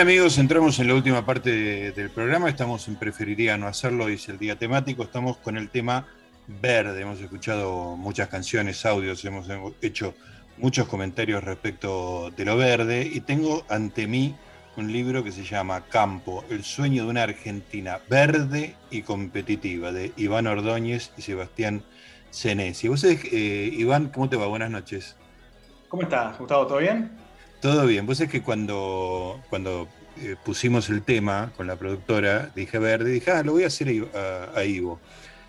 amigos, entramos en la última parte de- del programa. Estamos en Preferiría no hacerlo, dice el día temático. Estamos con el tema verde. Hemos escuchado muchas canciones, audios, hemos hecho muchos comentarios respecto de lo verde. Y tengo ante mí un libro que se llama Campo, el sueño de una Argentina verde y competitiva, de Iván Ordóñez y Sebastián Senesi. ¿Vos sabés, eh, Iván, cómo te va? Buenas noches. ¿Cómo estás, Gustavo? ¿Todo bien? Todo bien. Vos es que cuando, cuando eh, pusimos el tema con la productora, dije verde, dije, ah, lo voy a hacer a, Ivo- a- a Ivo.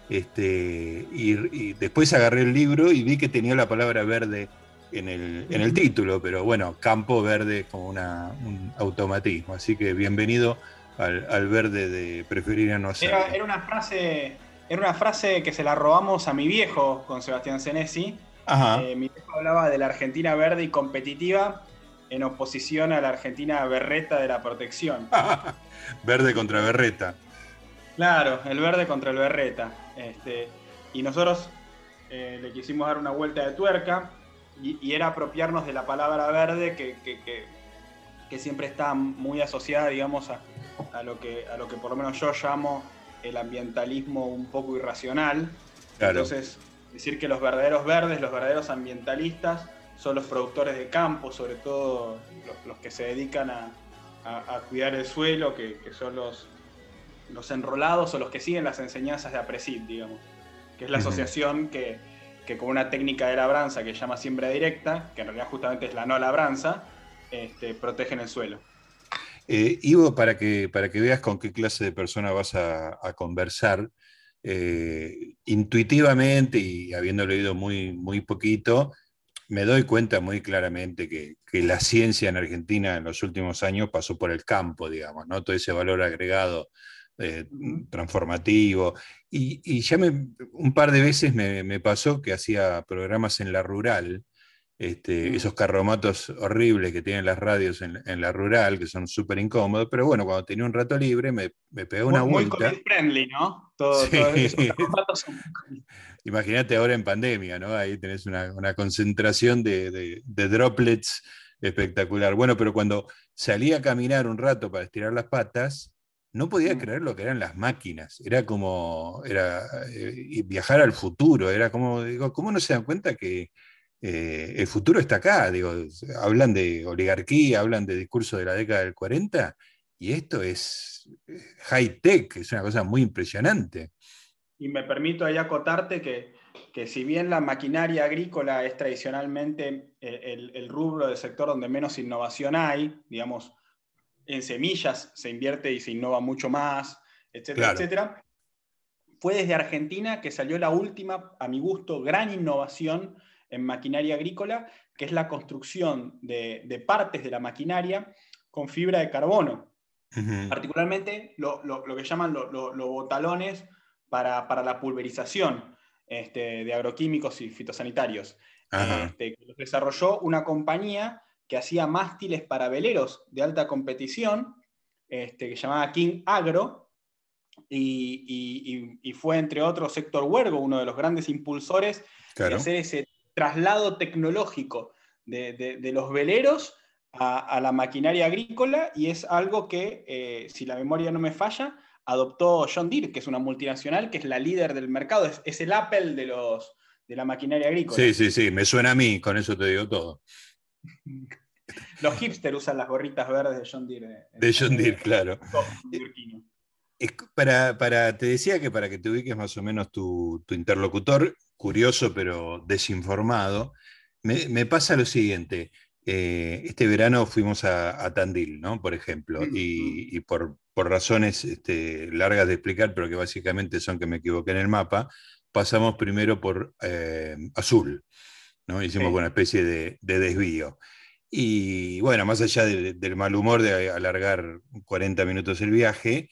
Este, y, y después agarré el libro y vi que tenía la palabra verde en el, en el título, pero bueno, campo verde es como una, un automatismo. Así que bienvenido al, al verde de preferir a no hacerlo. Era, era una frase, era una frase que se la robamos a mi viejo con Sebastián Senesi. Ajá. Eh, mi viejo hablaba de la Argentina verde y competitiva en oposición a la Argentina berreta de la protección. verde contra berreta. Claro, el verde contra el berreta. Este, y nosotros eh, le quisimos dar una vuelta de tuerca y, y era apropiarnos de la palabra verde que, que- que- que siempre está muy asociada, digamos, a, a lo que, a lo que por lo menos yo llamo el ambientalismo un poco irracional. Claro. Entonces, decir que los verdaderos verdes, los verdaderos ambientalistas, son los productores de campo, sobre todo los, los que se dedican a, a- a cuidar el suelo, que, que son los, los enrolados o los que siguen las enseñanzas de APRESID, digamos, que es la asociación que, que con una técnica de labranza que se llama siembra directa, que en realidad justamente es la no labranza, este, protegen el suelo. Eh, Ivo, para que, para que veas con qué clase de persona vas a, a conversar, eh, intuitivamente y habiendo leído muy, muy poquito, me doy cuenta muy claramente que, que la ciencia en Argentina en los últimos años pasó por el campo, digamos, ¿no? Todo ese valor agregado eh, transformativo. Y, y ya me, un par de veces me, me pasó que hacía programas en la rural, este, Mm. esos carromatos horribles que tienen las radios en, en la rural, que son súper incómodos, pero bueno, cuando tenía un rato libre me, me pegué una muy, muy vuelta. COVID friendly, ¿no? Todo, Sí. todo son muy. Imagínate ahora en pandemia, ¿no? Ahí tenés una, una concentración de, de- de droplets espectacular. Bueno, pero cuando salí a caminar un rato para estirar las patas, no podía Mm. creer lo que eran las máquinas. Era como era, eh, viajar al futuro. Era como, digo, ¿cómo no se dan cuenta que eh, el futuro está acá? Digo, hablan de oligarquía, hablan de discurso de la década del 40, y esto es eh, high tech, es una cosa muy impresionante. Y me permito ahí acotarte que, que si bien la maquinaria agrícola es tradicionalmente eh, el, el rubro del sector donde menos innovación hay, digamos, en semillas se invierte y se innova mucho más, etcétera, Claro. etcétera, fue desde Argentina que salió la última, a mi gusto, gran innovación en maquinaria agrícola, que es la construcción de, de partes de la maquinaria con fibra de carbono. Particularmente lo, lo- lo que llaman lo- lo- los botalones para, para la pulverización este, de agroquímicos y fitosanitarios. Este, que los desarrolló una compañía que hacía mástiles para veleros de alta competición, este, que se llamaba King Agro, y, y- fue entre otros Héctor Huergo, uno de los grandes impulsores de hacer ese traslado tecnológico de, de- de los veleros a, a la maquinaria agrícola y es algo que, eh, si la memoria no me falla, adoptó John Deere, que es una multinacional, que es la líder del mercado, es, es el Apple de, los, de la maquinaria agrícola. Sí, sí, sí, me suena a mí, con eso te digo todo. Los hipsters usan las gorritas verdes de John Deere. eh, De John Deere, claro. todo para, para- te decía que para que te ubiques más o menos tu, tu interlocutor, curioso pero desinformado, me, me pasa lo siguiente. eh, este verano fuimos a, a Tandil, ¿no? Por ejemplo, Mm, y, y por, por razones este, largas de explicar, pero que básicamente son que me equivoqué en el mapa, pasamos primero por eh, Azul, ¿no? Hicimos Sí. una especie de, de desvío. Y bueno, más allá de- del mal humor de alargar 40 minutos el viaje,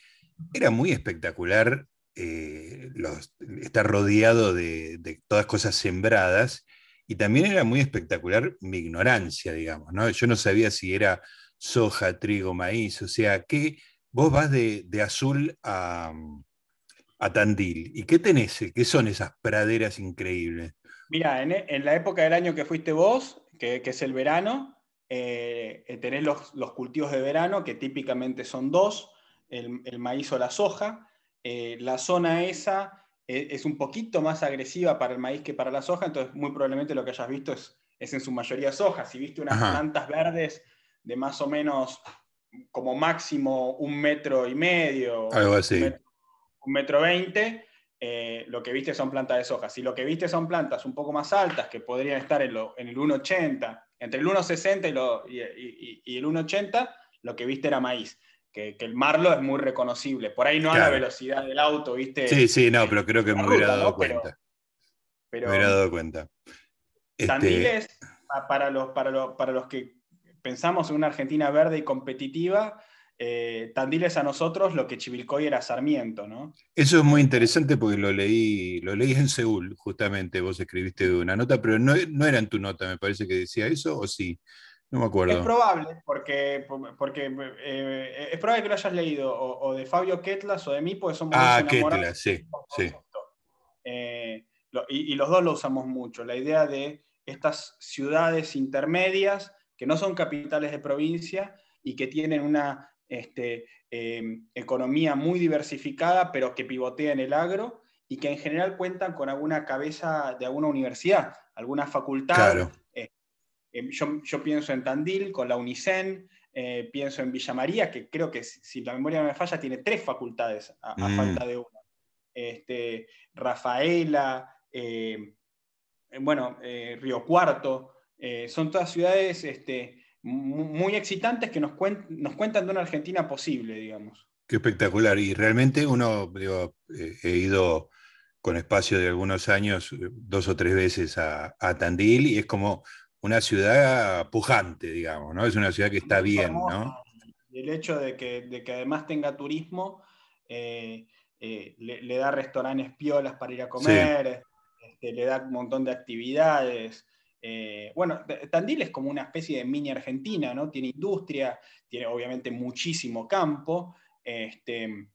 era muy espectacular eh, los- estar rodeado de, todas cosas sembradas y también era muy espectacular mi ignorancia, digamos, ¿no? Yo no sabía si era soja, trigo, maíz, o sea, que vos vas de, de azul a, a Tandil. ¿Y qué tenés? ¿Qué son esas praderas increíbles? Mira, en, en la época del año que fuiste vos, que, que es el verano, tenés los, cultivos de verano, que típicamente son dos, el, el maíz o la soja. la zona esa es un poquito más agresiva para el maíz que para la soja, entonces muy probablemente lo que hayas visto es, es en su mayoría soja. Si viste unas plantas verdes de más o menos como máximo un metro y medio, Algo así. Un, metro, veinte, eh, lo que viste son plantas de soja. Si lo que viste son plantas un poco más altas, que podrían estar en, en el 1,80, entre el 1,60 y, y, y, el 1,80, lo que viste era maíz que, el Marlo es muy reconocible. Por ahí no a la velocidad del auto, ¿viste? Sí, sí, no, pero creo que me hubiera dado cuenta. me hubiera dado cuenta. Tandiles, este, para, los, para, los, para los que pensamos en una Argentina verde y competitiva, eh, Tandiles a nosotros lo que Chivilcoy era Sarmiento, ¿no? Eso es muy interesante porque lo leí, lo leí en Seúl, justamente, vos escribiste una nota, pero no, no era en tu nota, me parece que decía eso, ¿o sí? No me acuerdo. Es probable, porque, porque eh, es probable que lo hayas leído o, de Fabio Ketlas o de mí, porque somos Ah, Ketlas, sí. sí. Eh, y, los dos lo usamos mucho. La idea de estas ciudades intermedias que no son capitales de provincia y que tienen una este, em, economía muy diversificada, pero que pivotea en el agro y que en general cuentan con alguna cabeza de alguna universidad, alguna facultad. Claro Yo, pienso en Tandil con la UNICEN, eh, pienso en Villa María, que creo que si la memoria no me falla, tiene tres facultades a, mm. falta de una. Este, Rafaela, bueno, eh, Río Cuarto, eh, son todas ciudades este, muy excitantes que nos, nos, cuentan de una Argentina posible, digamos. Qué espectacular. Y realmente uno, he ido con espacio de algunos años, dos o tres veces a, a Tandil, y es como una ciudad pujante, digamos, ¿no? Es una ciudad que está bien, ¿no? El hecho de que, de que además tenga turismo eh, eh, le, da restaurantes piolas para ir a comer, este, le da un montón de actividades. Eh, bueno, Tandil es como una especie de mini Argentina, ¿no? Tiene industria, tiene obviamente muchísimo campo, este,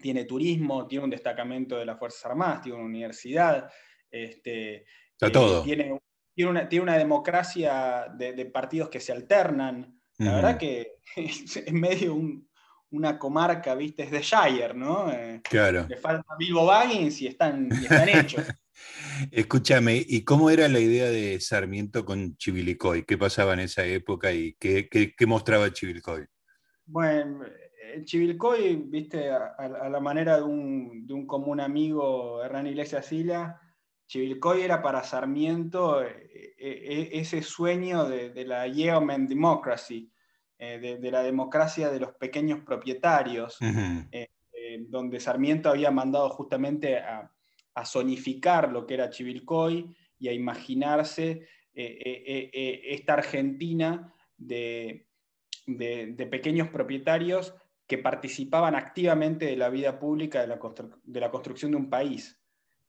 tiene turismo, tiene un destacamento de las Fuerzas Armadas, tiene una universidad. Este, Está todo. Tiene tiene una, tiene una democracia de, partidos que se alternan. La verdad que es, medio una comarca, viste, es de Shire, ¿no? Eh, claro. Le falta Bilbo Baggins y están, están hechos. Escúchame, ¿y cómo era la idea de Sarmiento con Chivilcoy? ¿Qué pasaba en esa época y qué, qué, mostraba Chivilcoy? Bueno, Chivilcoy, viste, a, la manera de un, de un común amigo, Hernán Iglesias Sila, Chivilcoy era para Sarmiento eh, eh, eh, ese sueño de, la Yeoman Democracy, de, la democracia de los pequeños propietarios, donde Sarmiento había mandado justamente a, a, zonificar lo que era Chivilcoy y a imaginarse esta Argentina de, de, pequeños propietarios que participaban activamente de la vida pública de la, de la construcción de un país.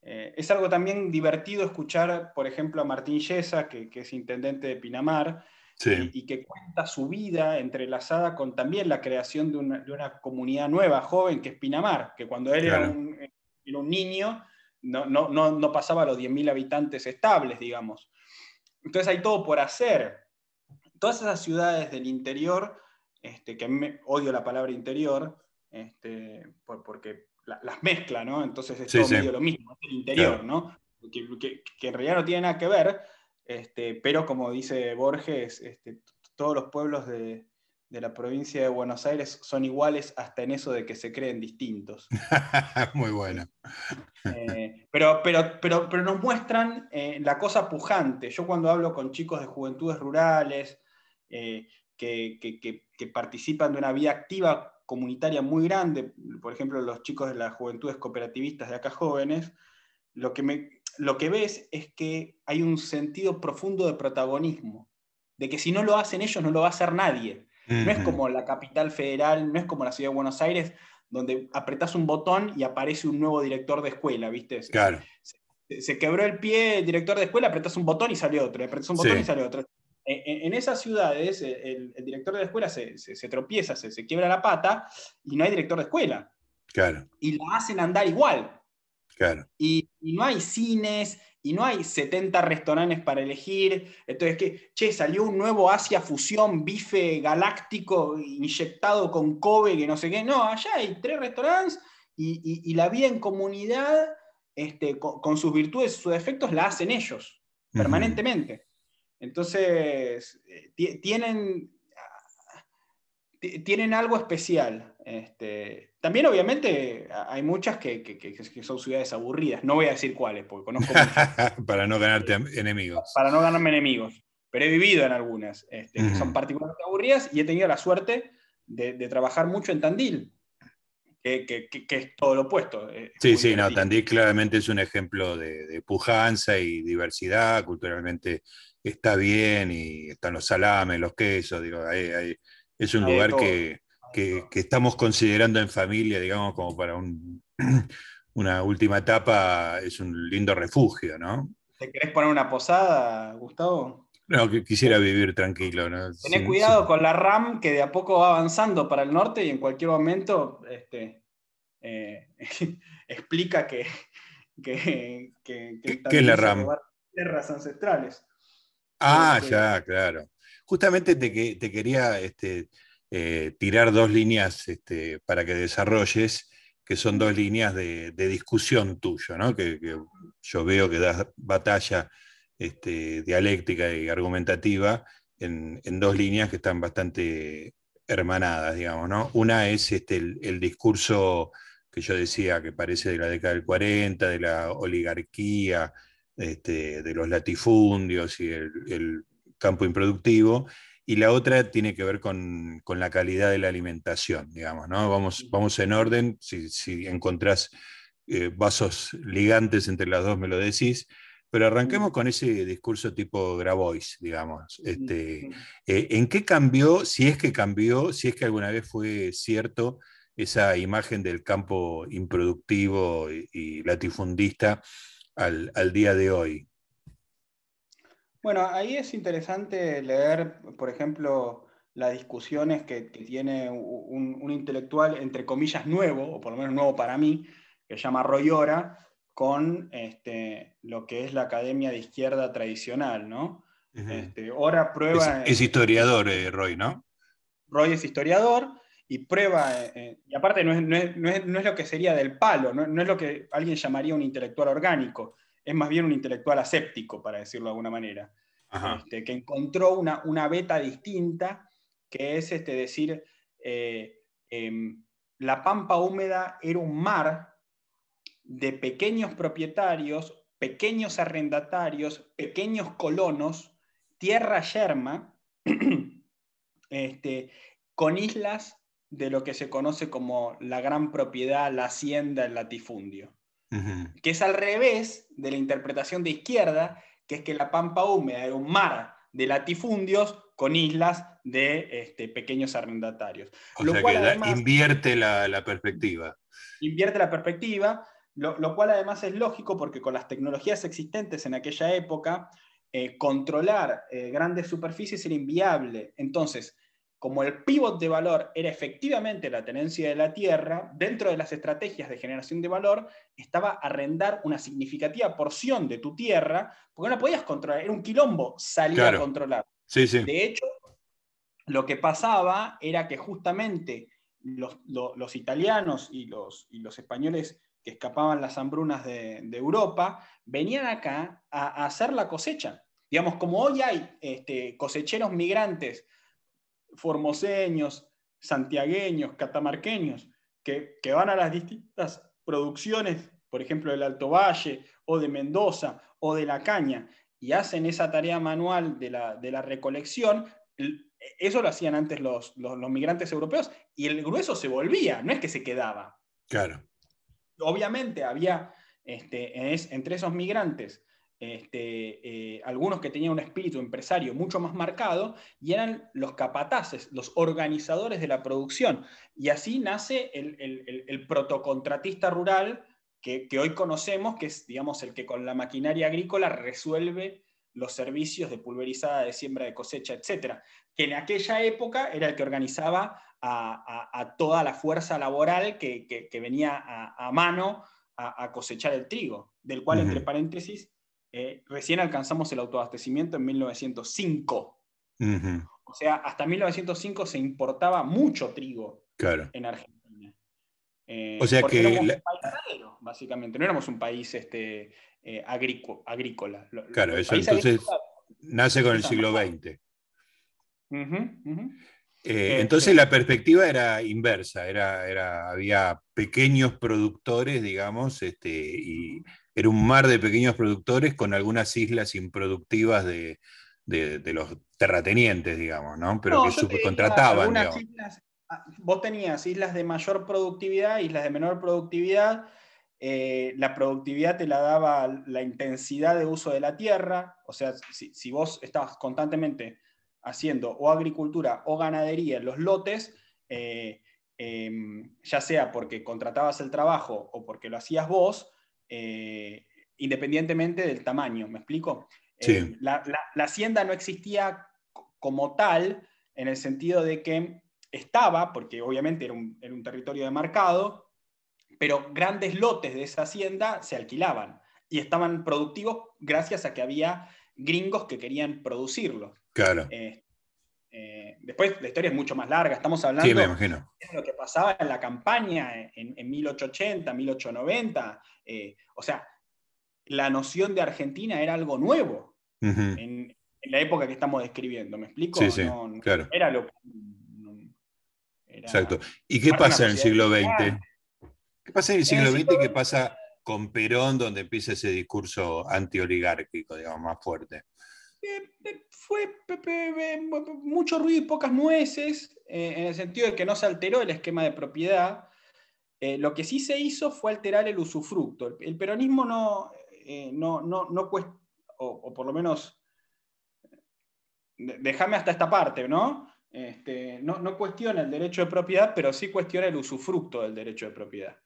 Eh, es algo también divertido escuchar, por ejemplo, a Martín Yesa, que, es intendente de Pinamar, y, que cuenta su vida entrelazada con también la creación de una, comunidad nueva, joven, que es Pinamar, que cuando él era, un, niño no, no, pasaba a los 10.000 habitantes estables, digamos. Entonces hay todo por hacer. Todas esas ciudades del interior, este, que me, odio la palabra interior, este, porque las mezcla, ¿no? Entonces es todo medio lo mismo, es el interior, ¿no? Que, en realidad no tiene nada que ver, este, pero como dice Borges, este, todos los pueblos de, la provincia de Buenos Aires son iguales hasta en eso de que se creen distintos. Muy bueno. Eh, pero, pero, pero, pero nos muestran eh, la cosa pujante. Yo cuando hablo con chicos de juventudes rurales eh, que, que participan de una vida activa comunitaria muy grande, por ejemplo, los chicos de las juventudes cooperativistas de acá jóvenes, lo que, me, lo que ves es que hay un sentido profundo de protagonismo, de que si no lo hacen ellos, no lo va a hacer nadie. No es como la capital federal, no es como la ciudad de Buenos Aires, donde apretás un botón y aparece un nuevo director de escuela, ¿viste? Claro. Se, quebró el pie el director de escuela, apretás un botón y salió otro, apretás un botón y salió otro en, esas ciudades el, director de la escuela se, tropieza, se, quiebra la pata y no hay director de escuela. Claro. Y la hacen andar igual. Claro. Y, no hay cines, y no hay 70 restaurantes para elegir. Entonces, que, che, salió un nuevo Asia Fusión bife galáctico inyectado con Kobe, que no sé qué. No, allá hay tres restaurantes y, la vida en comunidad, este, con, sus virtudes y sus defectos, la hacen ellos, permanentemente. Entonces, eh, tienen, tienen algo especial. Este, también, obviamente, hay muchas que, son ciudades aburridas. No voy a decir cuáles, porque conozco. Para no ganarte enemigos. Para no ganarme enemigos. Pero he vivido en algunas este, que son particularmente aburridas y he tenido la suerte de, de trabajar mucho en Tandil, que, es todo lo opuesto. Sí, sí, no, Tandil claramente es un ejemplo de, pujanza y diversidad, culturalmente está bien y están los salames, los quesos, digo, es un lugar que, estamos considerando en familia, digamos, como para una última etapa, es un lindo refugio, ¿no? ¿Te querés poner una posada, Gustavo? No, que quisiera vivir tranquilo. ¿no? Cuidado con la RAM que de a poco va avanzando para el norte y en cualquier momento este, eh, explica que, que, que, ¿Qué, es la RAM? Tierras ancestrales. Ah, este, ya, claro. Justamente te, te quería este, eh, tirar dos líneas este, para que desarrolles, que son dos líneas de, discusión tuyo, ¿no? que, yo veo que das batalla este, dialéctica y argumentativa en, dos líneas que están bastante hermanadas, digamos. ¿no? Una es este, el, discurso que yo decía que parece de la década del 40, de la oligarquía, este, de los latifundios y el, campo improductivo, y la otra tiene que ver con, la calidad de la alimentación, digamos, ¿no? Vamos, vamos en orden, si, si encontrás eh, vasos ligantes entre las dos me lo decís, pero arranquemos con ese discurso tipo Grabois, digamos. Este, eh, ¿En qué cambió, si es que cambió, si es que alguna vez fue cierto esa imagen del campo improductivo y, latifundista al, día de hoy? Bueno, ahí es interesante leer, por ejemplo, las discusiones que, tiene un, intelectual, entre comillas, nuevo, o por lo menos nuevo para mí, que se llama Roy Ora, con este, lo que es la academia de izquierda tradicional, ¿no? Este, ahora prueba... Es, historiador, eh, Roy, ¿no? Roy es historiador y prueba, eh, eh, y aparte no es, lo que sería del palo, no, es lo que alguien llamaría un intelectual orgánico, es más bien un intelectual aséptico, para decirlo de alguna manera, este, que encontró una, una, beta distinta, que es este, decir, em, la pampa húmeda era un mar de pequeños propietarios, pequeños arrendatarios, pequeños colonos, tierra yerma, este, con islas de lo que se conoce como la gran propiedad, la hacienda, el latifundio. Que es al revés de la interpretación de izquierda, que es que la pampa húmeda era un mar de latifundios con islas de este, pequeños arrendatarios. lo cual invierte la, la perspectiva. Invierte la perspectiva, lo, cual además es lógico porque con las tecnologías existentes en aquella época, eh, controlar eh, grandes superficies era inviable. Entonces, como el pivot de valor era efectivamente la tenencia de la tierra, dentro de las estrategias de generación de valor estaba arrendar una significativa porción de tu tierra, porque no la podías controlar, era un quilombo salir a controlar. De hecho, lo que pasaba era que justamente los, italianos y los, y los españoles que escapaban las hambrunas de, Europa, venían acá a, hacer la cosecha. Digamos, como hoy hay este, cosecheros migrantes, formoseños, santiagueños, catamarqueños, que, van a las distintas producciones, por ejemplo, del Alto Valle, o de Mendoza, o de La Caña, y hacen esa tarea manual de la, recolección, eso lo hacían antes los, los, migrantes europeos, y el grueso se volvía, no es que se quedaba. Claro obviamente había este, entre esos migrantes este, eh, algunos que tenían un espíritu empresario mucho más marcado y eran los capataces, los organizadores de la producción. Y así nace el, protocontratista rural que, hoy conocemos, que es digamos, el que con la maquinaria agrícola resuelve los servicios de pulverizada, de siembra, de cosecha, etc. Que en aquella época era el que organizaba a, toda la fuerza laboral que, venía a, mano a, cosechar el trigo, del cual, entre paréntesis, eh, recién alcanzamos el autoabastecimiento en 1905. O sea, hasta 1905 se importaba mucho trigo en Argentina. Eh, o sea que. Básicamente. No éramos un país este, eh, agrícola. Claro, eso entonces nace con el siglo XX. Eh, entonces la perspectiva era inversa, era, era, había pequeños productores, digamos, este, y era un mar de pequeños productores con algunas islas improductivas de, los terratenientes, digamos, ¿no? Pero que subcontrataban. Ah, vos tenías islas de mayor productividad, islas de menor productividad. Eh, la productividad te la daba la intensidad de uso de la tierra. O sea, si, vos estabas constantemente haciendo o agricultura o ganadería en los lotes, eh, em, ya sea porque contratabas el trabajo o porque lo hacías vos, eh, independientemente del tamaño. ¿Me explico? La, la hacienda no existía como tal en el sentido de que estaba, porque obviamente era un, territorio de mercado, pero grandes lotes de esa hacienda se alquilaban y estaban productivos gracias a que había gringos que querían producirlo. Claro. Eh, eh, después la historia es mucho más larga, estamos hablando de lo que pasaba en la campaña en, 1880, 1890. Eh, o sea, la noción de Argentina era algo nuevo en, la época que estamos describiendo, ¿me explico? Sí, sí, claro. Era lo Exacto. ¿Y qué pasa en el siglo XX? ¿Qué pasa en el siglo XX y qué pasa con Perón, donde empieza ese discurso antioligárquico, digamos, más fuerte? Eh, eh, fue mucho ruido y pocas nueces, eh, en el sentido de que no se alteró el esquema de propiedad. lo que sí se hizo fue alterar el usufructo. El, peronismo no, no, no, no cuesta, o, por lo menos, déjame hasta esta parte, ¿no? Este, no, cuestiona el derecho de propiedad, pero sí cuestiona el usufructo del derecho de propiedad.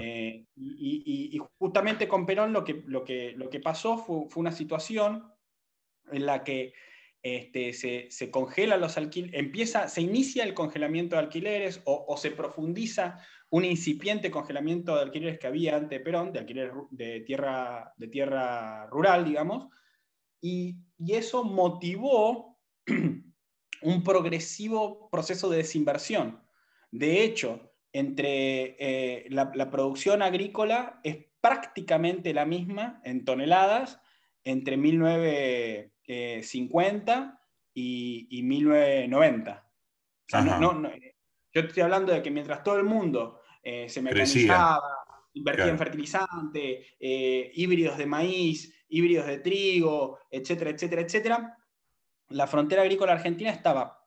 Eh, y, justamente con Perón lo que, lo que, lo que pasó fue, una situación en la que este, se, se congela los alquileres, se inicia el congelamiento de alquileres o, se profundiza un incipiente congelamiento de alquileres que había antes de Perón, de alquileres de tierra, de tierra rural, digamos, y, y eso motivó un progresivo proceso de desinversión. De hecho, entre eh, la, producción agrícola es prácticamente la misma en toneladas entre 1950 y, 1990. yo estoy hablando de que mientras todo el mundo eh, se mecanizaba, invertía en fertilizante, eh, híbridos de maíz, híbridos de trigo, etcétera, etcétera, etcétera, la frontera agrícola argentina estaba,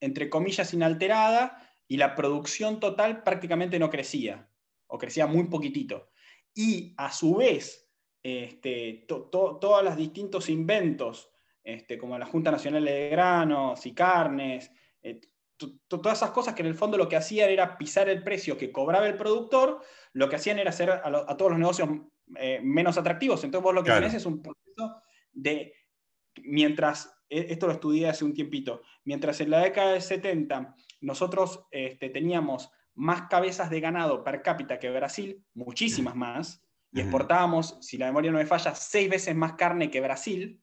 entre comillas, inalterada y la producción total prácticamente no crecía, o crecía muy poquitito. Y a su vez, este, todos los distintos inventos, este, como la Junta Nacional de Granos y Carnes, eh, todas esas cosas que en el fondo lo que hacían era pisar el precio que cobraba el productor, lo que hacían era hacer a, todos los negocios eh, menos atractivos. Entonces vos lo que tenés es un proceso de, mientras e, esto lo estudié hace un tiempito, mientras en la década de 70 nosotros este, teníamos más cabezas de ganado per cápita que Brasil, muchísimas más, y exportábamos, si la memoria no me falla, seis veces más carne que Brasil,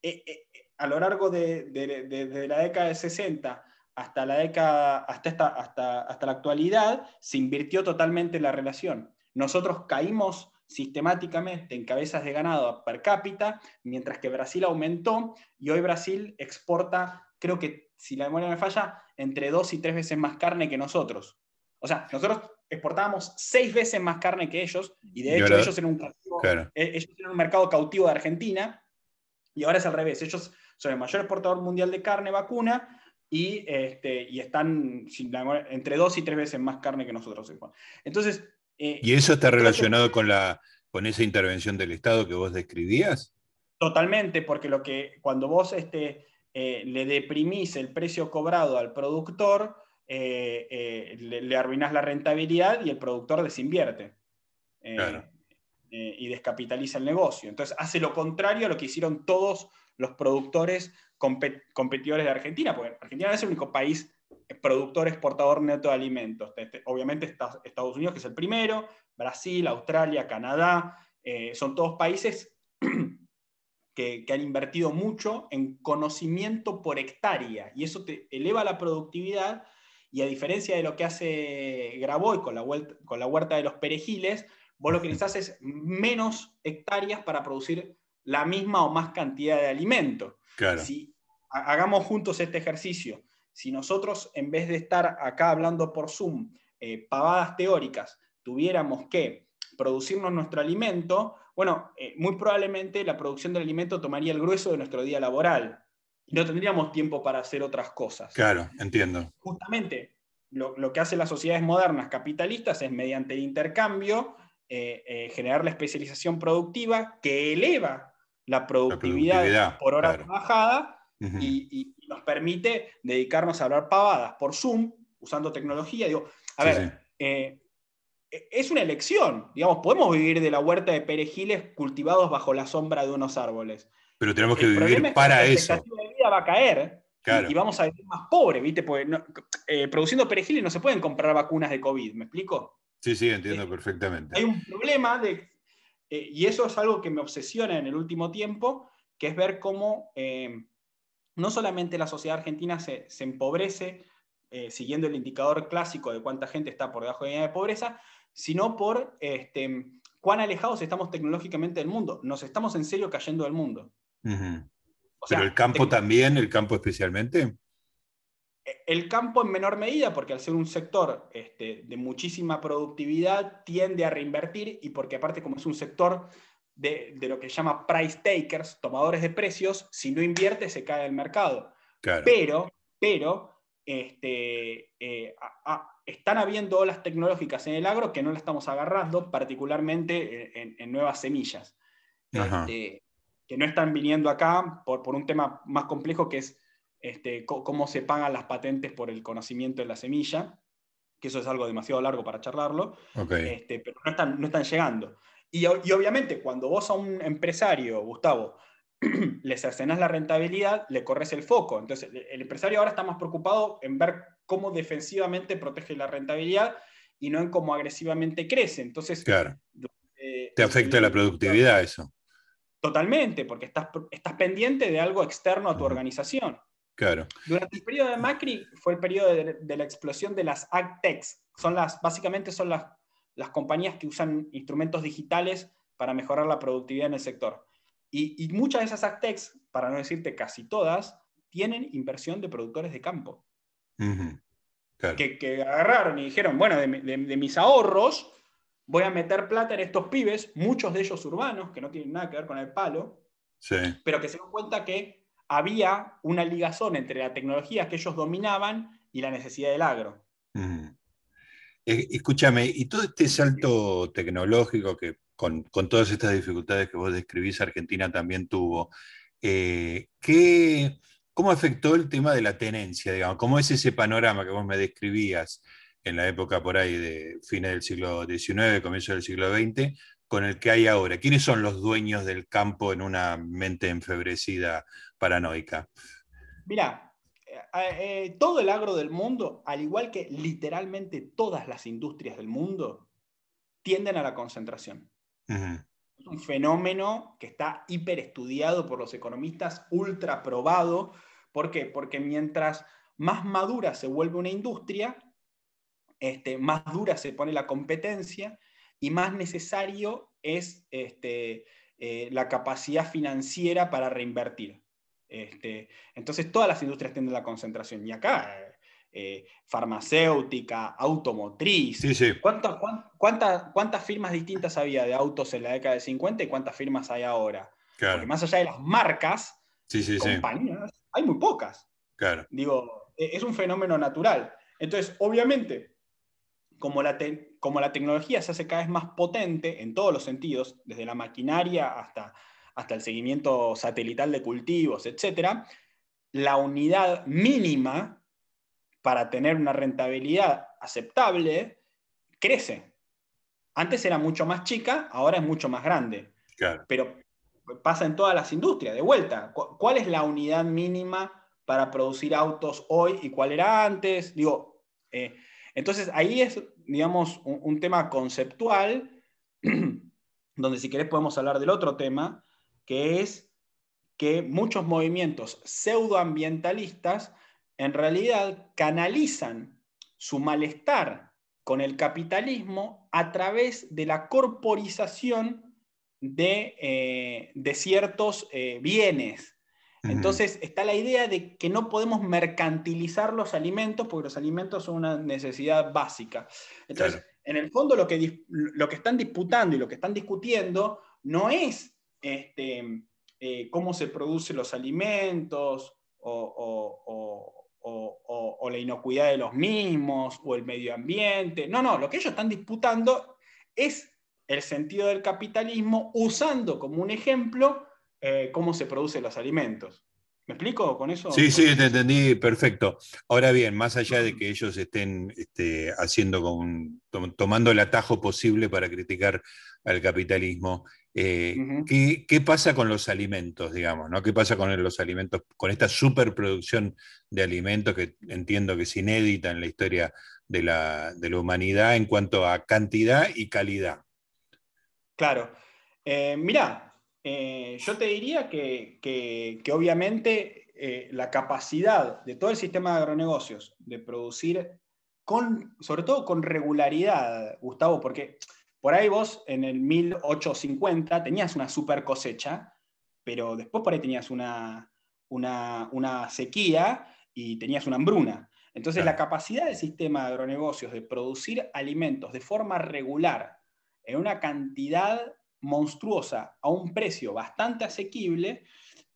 e, e, a lo largo de, la década de 60 hasta la década, hasta, esta, hasta, hasta la actualidad, se invirtió totalmente la relación. Nosotros caímos sistemáticamente en cabezas de ganado per cápita, mientras que Brasil aumentó y hoy Brasil exporta, creo que si la memoria me falla, entre dos y tres veces más carne que nosotros. O sea, nosotros exportábamos seis veces más carne que ellos, y de hecho ellos, eran un, eh, ellos eran un mercado cautivo de Argentina, y ahora es al revés, ellos son el mayor exportador mundial de carne vacuna, y, este, y están entre dos y tres veces más carne que nosotros. Entonces, eh, ¿Y eso está relacionado con, la, con esa intervención del Estado que vos describías? Totalmente, porque lo que cuando vos este, eh, le deprimís el precio cobrado al productor, eh, le, arruinás la rentabilidad y el productor desinvierte. y descapitaliza el negocio. Entonces hace lo contrario a lo que hicieron todos los productores competidores de Argentina, porque Argentina es el único país productor exportador neto de alimentos. Obviamente Estados Unidos, que es el primero, Brasil, Australia, Canadá, eh, son todos países que, han invertido mucho en conocimiento por hectárea y eso te eleva la productividad y a diferencia de lo que hace Graboy con la, con la huerta de los perejiles, vos lo que necesitas es menos hectáreas para producir la misma o más cantidad de alimento. Si hagamos juntos este ejercicio, si nosotros en vez de estar acá hablando por Zoom, eh, pavadas teóricas, tuviéramos que producirnos nuestro alimento, bueno, eh, muy probablemente la producción del alimento tomaría el grueso de nuestro día laboral y no tendríamos tiempo para hacer otras cosas. Claro, entiendo. Justamente lo, que hacen las sociedades modernas capitalistas es mediante el intercambio eh, eh, generar la especialización productiva que eleva la productividad, por hora trabajada y, nos permite dedicarnos a hablar pavadas por Zoom, usando tecnología. Digo, a ver, es una elección. Digamos, podemos vivir de la huerta de perejiles cultivados bajo la sombra de unos árboles. Pero tenemos que vivir para eso. La de vida va a caer y, vamos a vivir más pobres, ¿viste? Porque eh, produciendo perejiles no se pueden comprar vacunas de COVID, ¿me explico? Sí, sí, entiendo perfectamente. Hay un problema de. Eh, y eso es algo que me obsesiona en el último tiempo, que es ver cómo eh, no solamente la sociedad argentina se, empobrece siguiendo el indicador clásico de cuánta gente está por debajo de la línea de pobreza, sino por este, cuán alejados estamos tecnológicamente del mundo. Nos estamos en serio cayendo del mundo. Pero el campo también, el campo especialmente. El campo en menor medida, porque al ser un sector este, de muchísima productividad, tiende a reinvertir y porque aparte como es un sector de, lo que se llama price takers, tomadores de precios, si no invierte se cae el mercado. Pero, pero este, eh, están habiendo olas tecnológicas en el agro que no la estamos agarrando, particularmente en, nuevas semillas, este, que no están viniendo acá por, por, un tema más complejo que es este, cómo se pagan las patentes por el conocimiento de la semilla, que eso es algo demasiado largo para charlarlo, este, pero no están, no están llegando. Y, y obviamente cuando vos a un empresario, Gustavo, le cercenas la rentabilidad, le corres el foco. Entonces, el empresario ahora está más preocupado en ver cómo defensivamente protege la rentabilidad y no en cómo agresivamente crece. Entonces, claro. Eh, te afecta la productividad eso. Totalmente, porque estás, estás pendiente de algo externo a tu organización. Claro. Durante el periodo de Macri fue el periodo de, la explosión de las AgTechs. Son las, básicamente son las, las compañías que usan instrumentos digitales para mejorar la productividad en el sector. Y, muchas de esas AgTechs, para no decirte casi todas, tienen inversión de productores de campo. que, agarraron y dijeron, bueno, de, mis ahorros voy a meter plata en estos pibes, muchos de ellos urbanos, que no tienen nada que ver con el palo, pero que se dan cuenta que había una ligazón entre la tecnología que ellos dominaban y la necesidad del agro. Eh, escúchame, y todo este salto tecnológico que con, todas estas dificultades que vos describís, Argentina también tuvo. Eh, ¿Cómo afectó el tema de la tenencia? ¿Cómo es ese panorama que vos me describías en la época por ahí de fines del siglo XIX, comienzo del siglo XX, con el que hay ahora? ¿Quiénes son los dueños del campo en una mente enfebrecida paranoica? Mira, eh, eh, todo el agro del mundo, al igual que literalmente todas las industrias del mundo, tienden a la concentración. Es un fenómeno que está hiper estudiado por los economistas, ultra probado. ¿Por qué? Porque mientras más madura se vuelve una industria, este, más dura se pone la competencia y más necesario es este, eh, la capacidad financiera para reinvertir. Este, entonces todas las industrias tienen la concentración. Y acá eh, farmacéutica, automotriz. ¿Cuántas, firmas distintas había de autos en la década de 50 y cuántas firmas hay ahora? Porque más allá de las marcas, compañías, hay muy pocas. Digo, e, es un fenómeno natural. Entonces, obviamente, como la, como la tecnología se hace cada vez más potente en todos los sentidos, desde la maquinaria hasta, hasta el seguimiento satelital de cultivos, etc., la unidad mínima para tener una rentabilidad aceptable, crece. Antes era mucho más chica, ahora es mucho más grande. Pero pasa en todas las industrias, de vuelta. ¿Cuál es la unidad mínima para producir autos hoy y cuál era antes. Digo, eh, entonces ahí es, digamos, un, tema conceptual, donde si querés podemos hablar del otro tema, que es que muchos movimientos pseudoambientalistas en realidad canalizan su malestar con el capitalismo a través de la corporización de, eh, ciertos eh, bienes. Entonces está la idea de que no podemos mercantilizar los alimentos porque los alimentos son una necesidad básica. Entonces, en el fondo lo que, lo que están disputando y lo que están discutiendo no es este, eh, cómo se producen los alimentos o, o, la inocuidad de los mismos o el medio ambiente. No, no, lo que ellos están disputando es el sentido del capitalismo usando como un ejemplo eh, cómo se producen los alimentos. ¿Me explico con eso? Sí, sí, te entendí perfecto. Ahora bien, más allá de que ellos estén este, haciendo con, tomando el atajo posible para criticar al capitalismo, eh, ¿qué, pasa con los alimentos, digamos? ¿no? ¿Qué pasa con los alimentos, con esta superproducción de alimentos que entiendo que es inédita en la historia de la, humanidad en cuanto a cantidad y calidad? Claro. Eh, mirá, eh, yo te diría que, obviamente la capacidad de todo el sistema de agronegocios de producir, con, sobre todo con regularidad, Gustavo, porque por ahí vos en el 1850 tenías una super cosecha, pero después por ahí tenías una, una, sequía y tenías una hambruna. Entonces la capacidad del sistema de agronegocios de producir alimentos de forma regular en una cantidad monstruosa a un precio bastante asequible,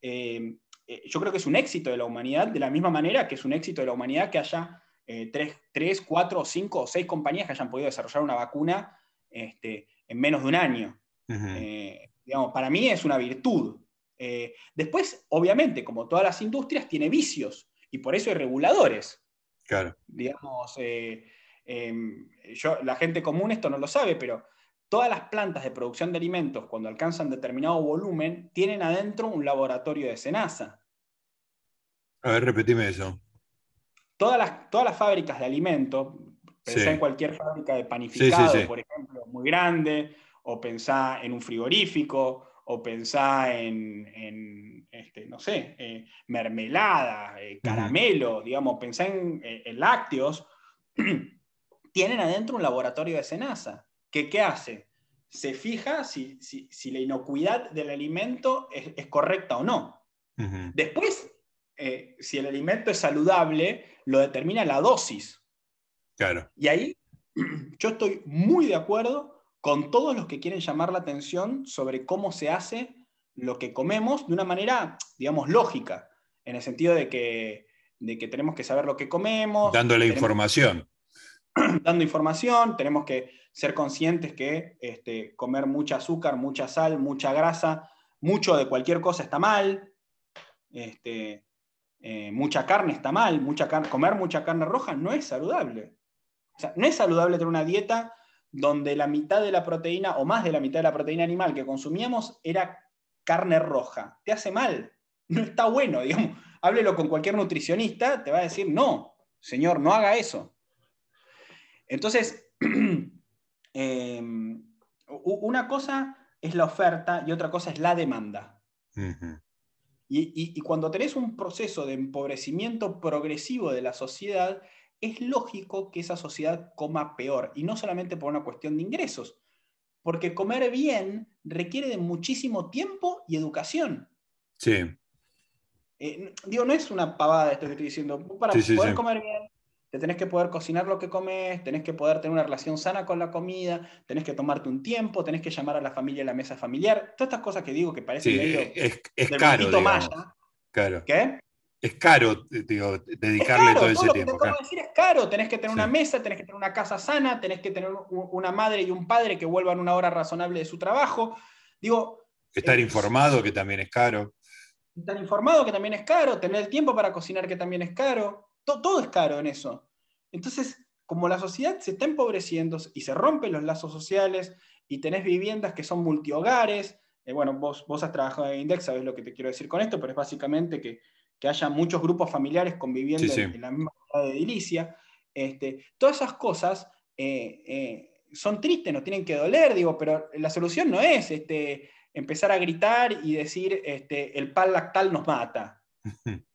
eh, eh, yo creo que es un éxito de la humanidad, de la misma manera que es un éxito de la humanidad que haya eh, tres, tres, cuatro, cinco o seis compañías que hayan podido desarrollar una vacuna este, en menos de un año. Eh, digamos, para mí es una virtud. Eh, después, obviamente, como todas las industrias, tiene vicios y por eso hay reguladores. Claro. Digamos, eh, em, yo, la gente común esto no lo sabe, pero todas las plantas de producción de alimentos, cuando alcanzan determinado volumen, tienen adentro un laboratorio de cenaza. A ver, repetime eso. Todas las, todas las fábricas de alimentos, Pensá en cualquier fábrica de panificado, por ejemplo, muy grande, o pensá en un frigorífico, o pensá en, este, no sé, eh, mermelada, eh, caramelo, digamos, pensá en, eh, lácteos, tienen adentro un laboratorio de cenaza. ¿Qué, qué hace? Se fija si, la inocuidad del alimento es, correcta o no. Después, si el alimento es saludable, lo determina la dosis. Y ahí yo estoy muy de acuerdo con todos los que quieren llamar la atención sobre cómo se hace lo que comemos de una manera, digamos, lógica, en el sentido de que, que tenemos que saber lo que comemos. Dando la información. Dando información, tenemos que ser conscientes que este, comer mucha azúcar, mucha sal, mucha grasa, mucho de cualquier cosa está mal. Este, eh, mucha carne está mal, mucha comer mucha carne roja no es saludable. O sea, no es saludable tener una dieta donde la mitad de la proteína o más de la mitad de la proteína animal que consumíamos era carne roja. Te hace mal. No está bueno, digamos. Háblelo con cualquier nutricionista, te va a decir, no, señor, no haga eso. Entonces, em, una cosa es la oferta y otra cosa es la demanda. y, cuando tenés un proceso de empobrecimiento progresivo de la sociedad, es lógico que esa sociedad coma peor, y no solamente por una cuestión de ingresos, porque comer bien requiere de muchísimo tiempo y educación. Sí. Eh, digo, no es una pavada esto que estoy diciendo. Para poder comer bien, te tenés que poder cocinar lo que comes, tenés que poder tener una relación sana con la comida, tenés que tomarte un tiempo, tenés que llamar a la familia a la mesa familiar. Todas estas cosas que digo que parecen medio. Es, es caro. Claro. ¿Qué? Es caro, digo, dedicarle todo, ese tiempo. Que decir es caro, tenés que tener una mesa, tenés que tener una casa sana, tenés que tener una madre y un padre que vuelvan una hora razonable de su trabajo. Digo, estar informado, que también es caro. Estar informado, que también es caro, tener el tiempo para cocinar, que también es caro. todo es caro en eso. Entonces, como la sociedad se está empobreciendo y se rompen los lazos sociales y tenés viviendas que son multihogares, eh, bueno, vos, vos has trabajado en Index, sabés lo que te quiero decir con esto, pero es básicamente que que haya muchos grupos familiares conviviendo En, la misma ciudad de edilicia. Este, todas esas cosas eh, eh, son tristes, nos tienen que doler, digo, pero la solución no es este, empezar a gritar y decir este, el pan lactal nos mata.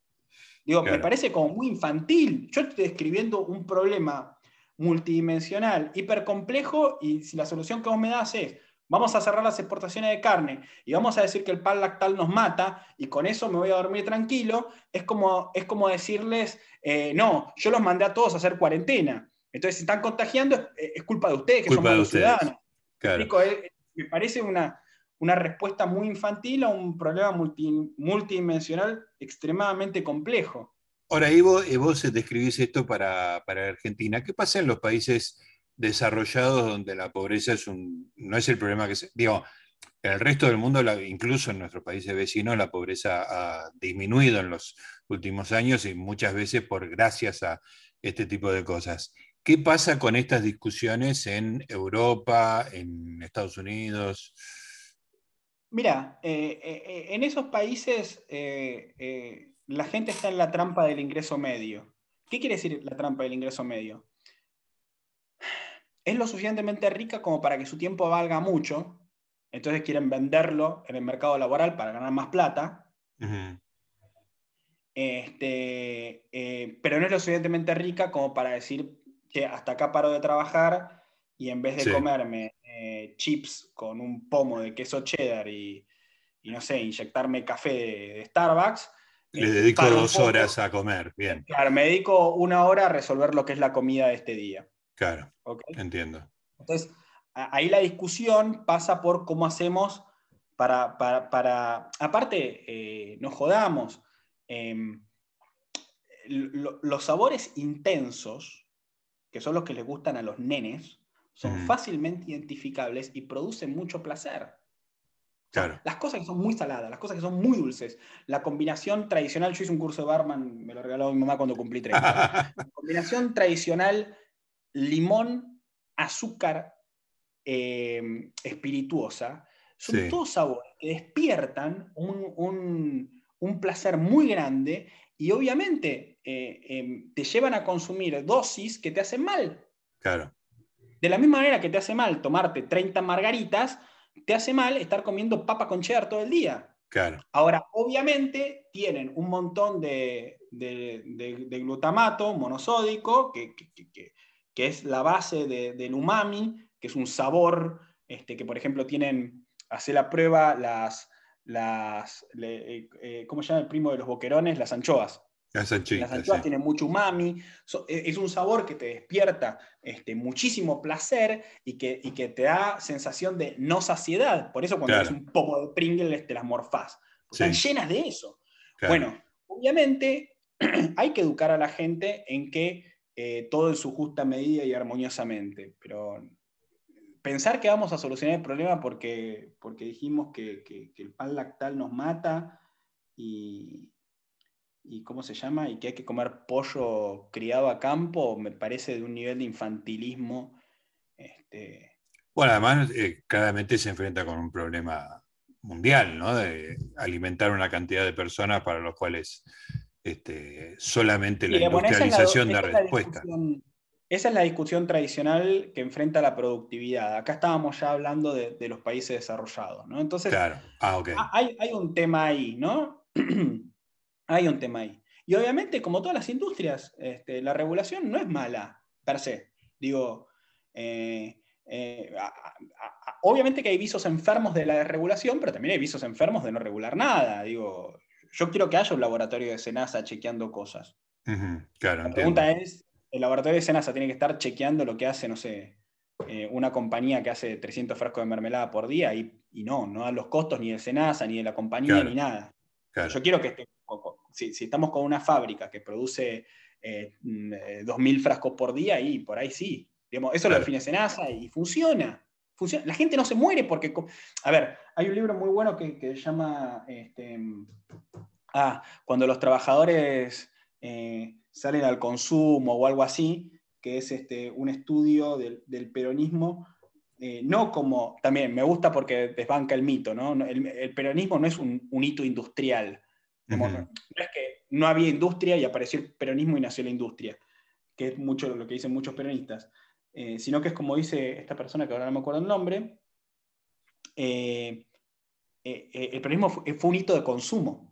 Digo, me parece como muy infantil. Yo estoy describiendo un problema multidimensional, hipercomplejo, y si la solución que vos me das es, vamos a cerrar las exportaciones de carne y vamos a decir que el pan lactal nos mata y con eso me voy a dormir tranquilo, es como, es como decirles, eh, no, yo los mandé a todos a hacer cuarentena. Entonces, si están contagiando, es, culpa de ustedes, que son malos ciudadanos. me parece una, una respuesta muy infantil a un problema multidimensional extremadamente complejo. Ahora, Ivo, vos describís esto para, Argentina. ¿Qué pasa en los países desarrollados donde la pobreza es un, no es el problema que se... Digo, en el resto del mundo, incluso en nuestros países vecinos, la pobreza ha disminuido en los últimos años y muchas veces por gracias a este tipo de cosas. ¿Qué pasa con estas discusiones en Europa, en Estados Unidos? Mira, eh, eh, eh, en esos países la gente está en la trampa del ingreso medio. ¿Qué quiere decir la trampa del ingreso medio? Es lo suficientemente rica como para que su tiempo valga mucho, entonces quieren venderlo en el mercado laboral para ganar más plata. este, pero no es lo suficientemente rica como para decir que hasta acá paro de trabajar y en vez de comerme eh, chips con un pomo de queso cheddar y, no sé, inyectarme café de, Starbucks. Le eh, dedico dos horas a comer, bien. Claro, me dedico una hora a resolver lo que es la comida de este día. Claro, entiendo. Entonces, ahí la discusión pasa por cómo hacemos para, para, aparte, eh, no jodamos, em, los sabores intensos, que son los que les gustan a los nenes, son fácilmente identificables y producen mucho placer. Claro. Las cosas que son muy saladas, las cosas que son muy dulces, la combinación tradicional, yo hice un curso de barman, me lo regaló mi mamá cuando cumplí 30. la combinación tradicional limón, azúcar, em, espirituosa, son todos sabores que despiertan un, placer muy grande y obviamente eh, em, te llevan a consumir dosis que te hacen mal. Claro. De la misma manera que te hace mal tomarte 30 margaritas, te hace mal estar comiendo papa con cheddar todo el día. Claro. Ahora, obviamente tienen un montón de, glutamato monosódico, que, es la base del umami, que es un sabor este, que, por ejemplo, tienen, hace la prueba las, las eh, eh, ¿cómo se llama el primo de los boquerones? Las anchoas. Las anchoas, tienen mucho umami, e, es un sabor que te despierta este, muchísimo placer y que, que te da sensación de no saciedad. Por eso cuando es un poco de Pringles te las morfás. Están llenas de eso. Bueno, obviamente hay que educar a la gente en que eh, todo en su justa medida y armoniosamente, pero pensar que vamos a solucionar el problema porque, porque dijimos que, el pan lactal nos mata y, y cómo se llama, y que hay que comer pollo criado a campo, me parece de un nivel de infantilismo. Este... Bueno, además eh, claramente se enfrenta con un problema mundial, ¿no? De alimentar una cantidad de personas para los cuales este, solamente la industrialización da respuesta. Esa es la discusión tradicional que enfrenta la productividad. Acá estábamos ya hablando de, los países desarrollados, ¿no? Entonces, claro. ah, hay, hay, un tema ahí, ¿no? Hay un tema ahí. Y obviamente, como todas las industrias, este, la regulación no es mala, per se. Digo, eh, eh, obviamente que hay visos enfermos de la desregulación, pero también hay visos enfermos de no regular nada. Digo, yo quiero que haya un laboratorio de Senasa chequeando cosas. claro, la pregunta es, ¿el laboratorio de Senasa tiene que estar chequeando lo que hace, no sé, eh, una compañía que hace 300 frascos de mermelada por día? Y, no, no dan los costos ni de Senasa, ni de la compañía, ni nada. Yo quiero que esté si, estamos con una fábrica que produce eh, 2.000 mm, frascos por día, y por ahí sí. Digamos, eso lo define Senasa y funciona. funciona. La gente no se muere porque... A ver, hay un libro muy bueno que, se llama... Este, ah, cuando los trabajadores eh, salen al consumo o algo así, que es este, un estudio del, peronismo eh, no como, también me gusta porque desbanca el mito, ¿no? El, peronismo no es un, un hito industrial, no, es que no había industria y apareció el peronismo y nació la industria, que es mucho lo que dicen muchos peronistas, eh, sino que es como dice esta persona, que ahora no me acuerdo el nombre, eh, el peronismo fue, un hito de consumo.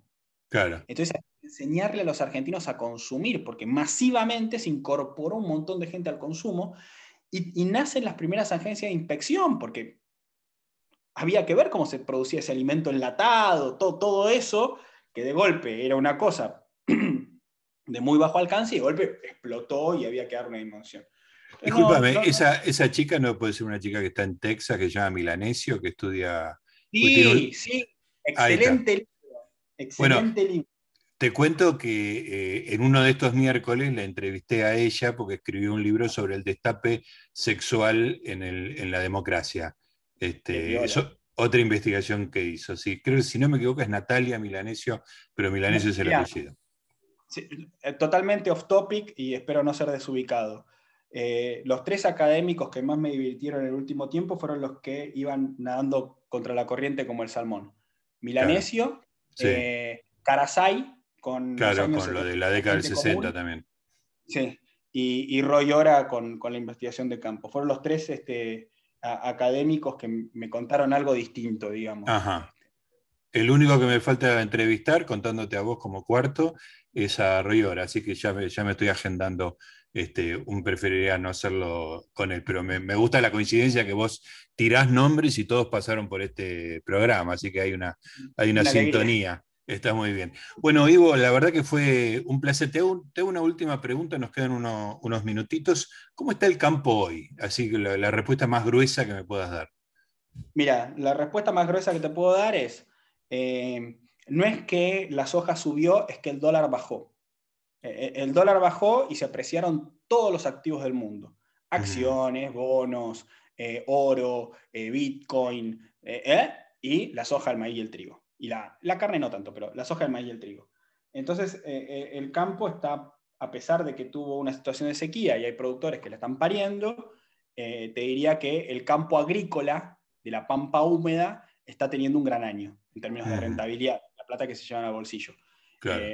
Claro. Entonces, enseñarle a los argentinos a consumir, porque masivamente se incorporó un montón de gente al consumo y, y nacen las primeras agencias de inspección, porque había que ver cómo se producía ese alimento enlatado, todo, todo eso, que de golpe era una cosa de muy bajo alcance y de golpe explotó y había que dar una dimensión. Disculpame, esa, esa, chica no puede ser una chica que está en Texas, que se llama Milanesio, que estudia... Sí, sí, excelente Excelente libro. Te cuento que eh, en uno de estos miércoles la entrevisté a ella porque escribió un libro sobre el destape sexual en, el, en la democracia. Este, eso, otra investigación que hizo. Sí, creo que si no me equivoco es Natalia Milanesio, pero Milanesio es el apellido. Eh, totalmente off topic y espero no ser desubicado. Eh, los tres académicos que más me divirtieron en el último tiempo fueron los que iban nadando contra la corriente como el salmón. Milanesio, Carasay, con, claro, con lo de la década del 60 también. Sí, y, y Roy Ora con, con, la investigación de campo. Fueron los tres este, académicos que me contaron algo distinto, digamos. Ajá. El único que me falta entrevistar, contándote a vos como cuarto, es a Roy Ora, así que ya me, ya me estoy agendando este, un preferiría no hacerlo con él, pero me, me, gusta la coincidencia que vos tirás nombres y todos pasaron por este programa, así que hay una, hay una, una sintonía. Está muy bien. Bueno, Ivo, la verdad que fue un placer. Te hago, una última pregunta, nos quedan unos minutitos. ¿Cómo está el campo hoy? Así que la, respuesta más gruesa que me puedas dar. Mira, la respuesta más gruesa que te puedo dar es, eh, no es que la soja subió, es que el dólar bajó. Eh, eh, el dólar bajó y se apreciaron todos los activos del mundo. Acciones, bonos, oro, Bitcoin, y la soja, el maíz y el trigo y la, carne no tanto, pero la soja, el maíz y el trigo. Entonces, eh, eh, el campo está, a pesar de que tuvo una situación de sequía y hay productores que le están pariendo, eh, te diría que el campo agrícola de la pampa húmeda está teniendo un gran año en términos de rentabilidad, la plata que se llevan al bolsillo.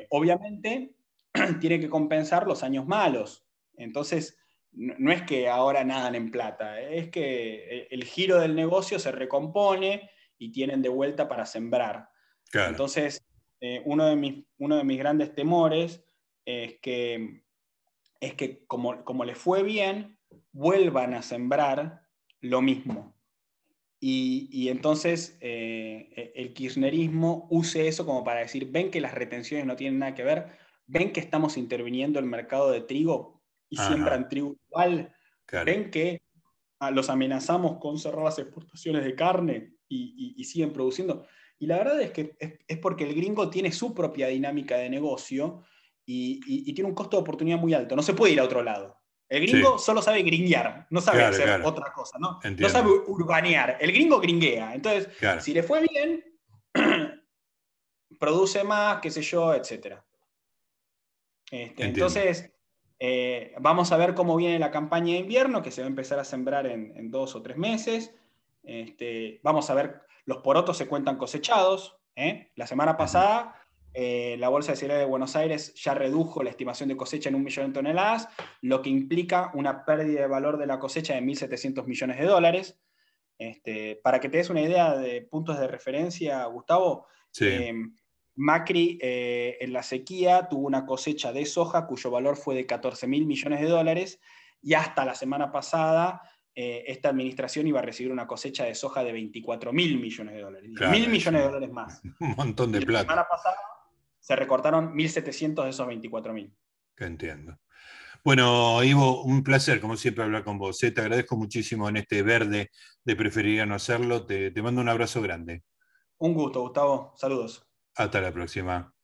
obviamente, tiene que compensar los años malos. Entonces, no, es que ahora nadan en plata, es que el giro del negocio se recompone y tienen de vuelta para sembrar. Entonces, eh, uno, de mis, uno de mis grandes temores es que, es que como, como les fue bien, vuelvan a sembrar lo mismo. Y, entonces eh, e, el kirchnerismo use eso como para decir, ven que las retenciones no tienen nada que ver, ven que estamos interviniendo el mercado de trigo y siembran trigo igual, ven que ah, los amenazamos con cerrar las exportaciones de carne y siguen produciendo. Y la verdad es que es, porque el gringo tiene su propia dinámica de negocio y, tiene un costo de oportunidad muy alto. No se puede ir a otro lado. El gringo solo sabe gringuear, no sabe hacer otra cosa, ¿no? No sabe urbanear. El gringo gringuea. Entonces, si le fue bien, produce más, qué sé yo, etc. Este, entonces, eh, vamos a ver cómo viene la campaña de invierno, que se va a empezar a sembrar en, dos o tres meses. Este, vamos a ver los porotos se cuentan cosechados. ¿eh? La semana pasada eh, la Bolsa de Cereales de Buenos Aires ya redujo la estimación de cosecha en un millón de toneladas, lo que implica una pérdida de valor de la cosecha de 1.700 millones de dólares. Este, para que te des una idea de puntos de referencia, Gustavo, eh, Macri en la sequía tuvo una cosecha de soja cuyo valor fue de 14 mil millones de dólares y hasta la semana pasada eh, esta administración iba a recibir una cosecha de soja de 24 mil millones de dólares. mil millones de dólares más. Un montón de plata. La semana pasada se recortaron 1.700 de esos 24 mil. Que entiendo. Bueno, Ivo, un placer, como siempre, hablar con vos. Eh, te agradezco muchísimo en este verde de preferiría no hacerlo. te mando un abrazo grande. Un gusto, Gustavo. Saludos. Hasta la próxima.